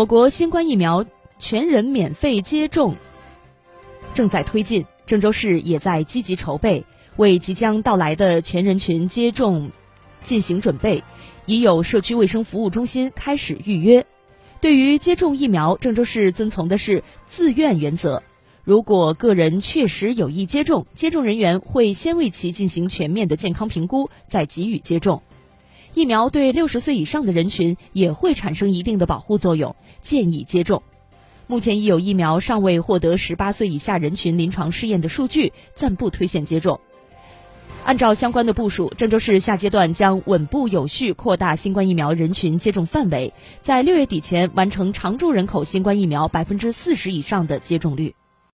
我国新冠疫苗全人免费接种正在推进，郑州市也在积极筹备，为即将到来的全人群接种进行准备。已有社区卫生服务中心开始预约。对于接种疫苗，郑州市遵从的是自愿原则。如果个人确实有意接种，接种人员会先为其进行全面的健康评估，再给予接种。疫苗对六十岁以上的人群也会产生一定的保护作用，建议接种。目前已有疫苗尚未获得十八岁以下人群临床试验的数据，暂不推荐接种。按照相关的部署，郑州市下阶段将稳步有序扩大新冠疫苗人群接种范围，在六月底前完成常住人口新冠疫苗百分之四十以上的接种率。